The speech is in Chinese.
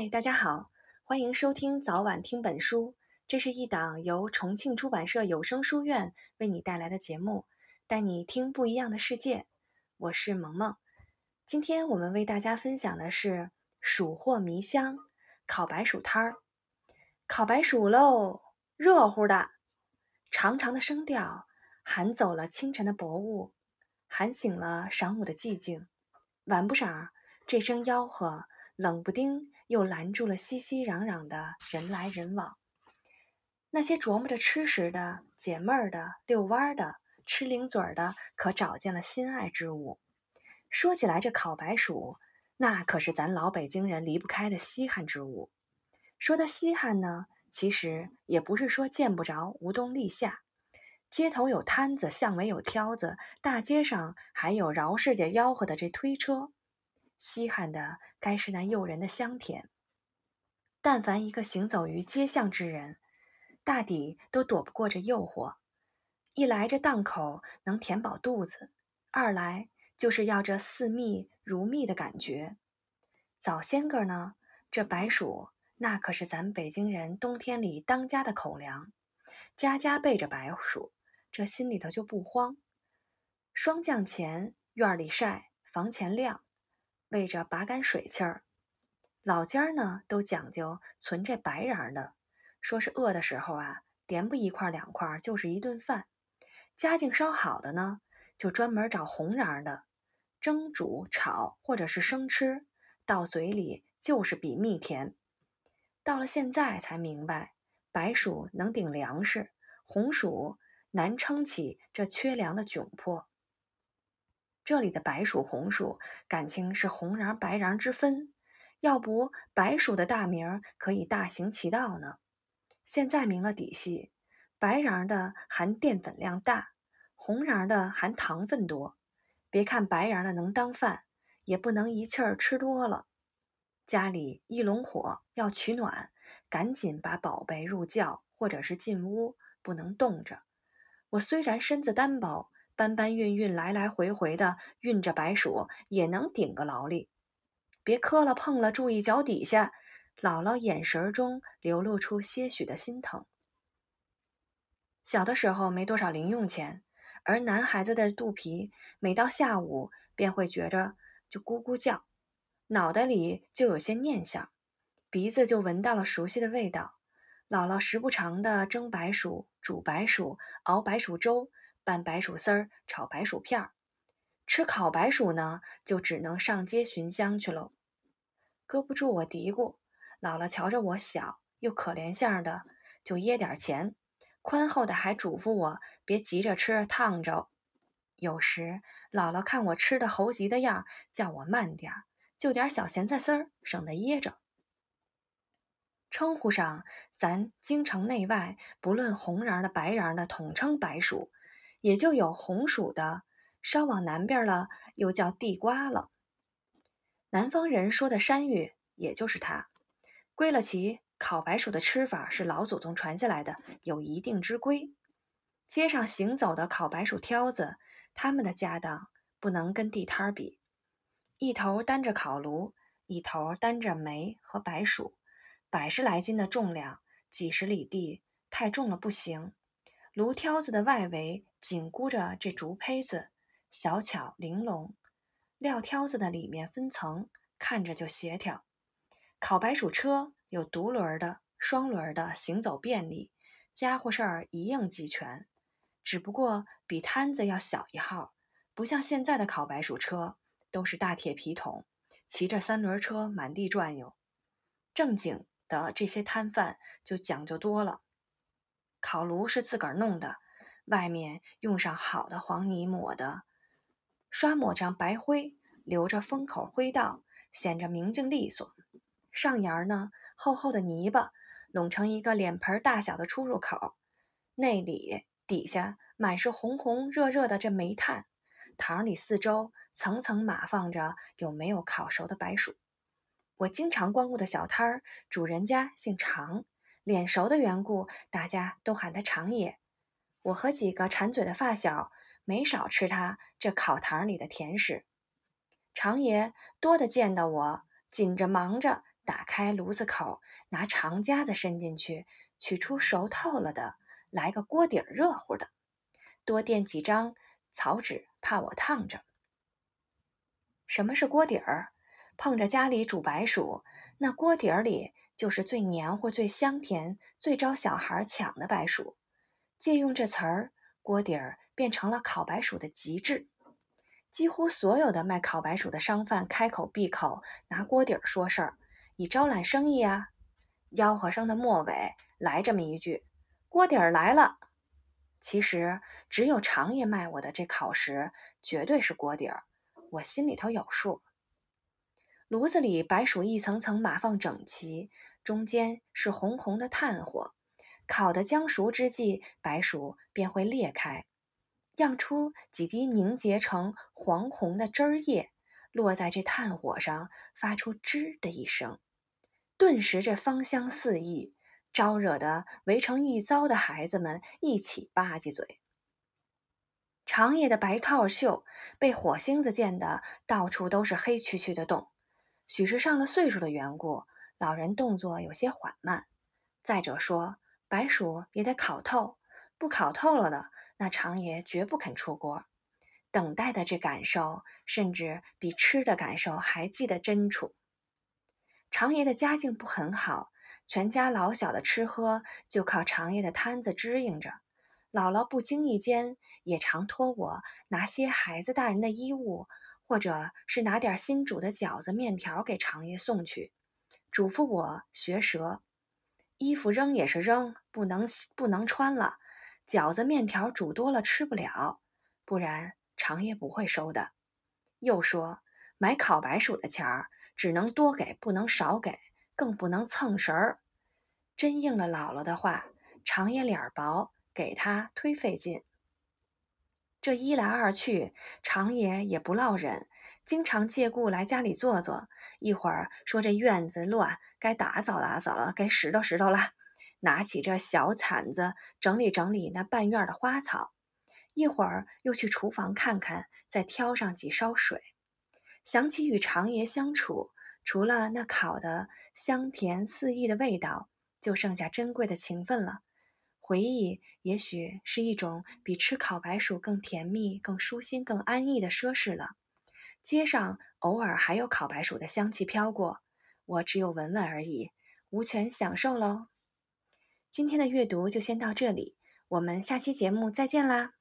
嗨，大家好，欢迎收听早晚听本书。这是一档由重庆出版社有声书院为你带来的节目，带你听不一样的世界。我是萌萌。今天我们为大家分享的是蜀货迷香烤白薯摊儿。烤白薯喽，热乎的，长长的声调喊走了清晨的薄雾，喊醒了晌午的寂静。晚不晌，这声吆喝冷不丁又拦住了熙熙攘攘的人来人往。那些琢磨着吃食的、解闷儿的、遛弯儿的、吃零嘴儿的，可找见了心爱之物。说起来，这烤白薯，那可是咱老北京人离不开的稀罕之物。说它稀罕呢，其实也不是说见不着、无冬立夏。街头有摊子，巷尾有挑子，大街上还有饶世界吆喝的这推车。稀罕的该是那诱人的香甜。但凡一个行走于街巷之人，大抵都躲不过这诱惑。一来这档口能填饱肚子，二来就是要这似蜜如蜜的感觉。早先个呢，这白薯那可是咱北京人冬天里当家的口粮，家家备着白薯，这心里头就不慌。霜降前院里晒，房前晾，为着拔干水气儿。老家呢都讲究存这白瓤的。说是饿的时候啊，点不一块两块，就是一顿饭。家境稍好的呢，就专门找红瓤的，蒸、煮、炒或者是生吃，到嘴里就是比蜜甜。到了现在才明白，白薯能顶粮食，红薯难撑起这缺粮的窘迫。这里的白薯、红薯，感情是红瓤白瓤之分，要不白薯的大名可以大行其道呢。现在明了底细，白瓤的含淀粉量大，红瓤的含糖分多。别看白瓤的能当饭，也不能一气儿吃多了。家里一笼火要取暖，赶紧把宝贝入窖或者是进屋，不能冻着。我虽然身子单薄，搬搬运运来来回回的运着白薯，也能顶个劳力。别磕了碰了，注意脚底下。姥姥眼神中流露出些许的心疼。小的时候没多少零用钱，而男孩子的肚皮每到下午便会觉着就咕咕叫，脑袋里就有些念想，鼻子就闻到了熟悉的味道。姥姥时不常的蒸白薯、煮白薯、熬白薯粥、拌白薯丝儿、炒白薯片儿。吃烤白薯呢，就只能上街寻香去喽。搁不住我嘀咕。姥姥瞧着我小又可怜相的，就掖点钱，宽厚的还嘱咐我别急着吃，烫着。有时姥姥看我吃的猴急的样，叫我慢点儿，就点小咸菜丝儿，省得噎着。称呼上，咱京城内外不论红瓤的白瓤的，统称白薯，也就有红薯的，稍往南边了，又叫地瓜了。南方人说的山芋，也就是它。归了齐烤白薯的吃法是老祖宗传下来的，有一定之规。街上行走的烤白薯挑子，他们的家当不能跟地摊比。一头担着烤炉，一头担着煤和白薯，百十来斤的重量，几十里地太重了不行。炉挑子的外围紧箍着这竹胚子，小巧玲珑；料挑子的里面分层，看着就协调。烤白薯车有独轮的、双轮的，行走便利，家伙事儿一应俱全。只不过比摊子要小一号，不像现在的烤白薯车都是大铁皮桶，骑着三轮车满地转悠。正经的这些摊贩就讲究多了，烤炉是自个儿弄的，外面用上好的黄泥抹的，刷抹上白灰，留着封口灰道，显着明净利索。上沿呢，厚厚的泥巴拢成一个脸盆大小的出入口，内里底下满是红红热热的这煤炭，堂里四周层层码放着有没有烤熟的白薯。我经常光顾的小摊儿主人家姓常，脸熟的缘故，大家都喊他常爷。我和几个馋嘴的发小没少吃他这烤堂里的甜食。常爷多的见到我紧着忙着。打开炉子口，拿长夹子伸进去，取出熟透了的，来个锅底儿热乎的，多垫几张草纸，怕我烫着。什么是锅底儿？碰着家里煮白薯，那锅底儿里就是最黏糊、最香甜、最招小孩抢的白薯。借用这词儿，锅底儿变成了烤白薯的极致。几乎所有的卖烤白薯的商贩开口闭口拿锅底儿说事儿，以招揽生意啊。吆喝声的末尾来这么一句：“锅底儿来了。”其实只有长爷卖我的这烤食绝对是锅底儿，我心里头有数。炉子里白薯一层层码放整齐，中间是红红的炭火。烤的将熟之际，白薯便会裂开，漾出几滴凝结成黄红的汁儿液，落在这炭火上，发出吱的一声，顿时这芳香四溢，招惹得围成一遭的孩子们一起吧唧嘴。长夜的白套袖被火星子溅得到处都是黑黢黢的洞。许是上了岁数的缘故，老人动作有些缓慢。再者说，白薯也得烤透，不烤透了的，那长爷绝不肯出锅。等待的这感受，甚至比吃的感受还记得真楚。长爷的家境不很好，全家老小的吃喝就靠长爷的摊子支应着。姥姥不经意间也常托我拿些孩子大人的衣物。或者是拿点新煮的饺子、面条给长爷送去，嘱咐我学舌。衣服扔也是扔，不能不能穿了。饺子、面条煮多了吃不了，不然长爷不会收的。又说买烤白薯的钱儿，只能多给，不能少给，更不能蹭食儿。真应了姥姥的话，长爷脸薄，给他忒费劲。这一来二去，常爷也不落忍，经常借故来家里坐坐。一会儿说这院子乱，该打扫打扫了，该拾掇拾掇了。拿起这小铲子整理整理那半院的花草。一会儿又去厨房看看，再挑上几烧水。想起与常爷相处，除了那烤的香甜四溢的味道，就剩下珍贵的情分了。回忆也许是一种比吃烤白薯更甜蜜、更舒心、更安逸的奢侈了。街上偶尔还有烤白薯的香气飘过，我只有闻闻而已，无权享受喽。今天的阅读就先到这里，我们下期节目再见啦！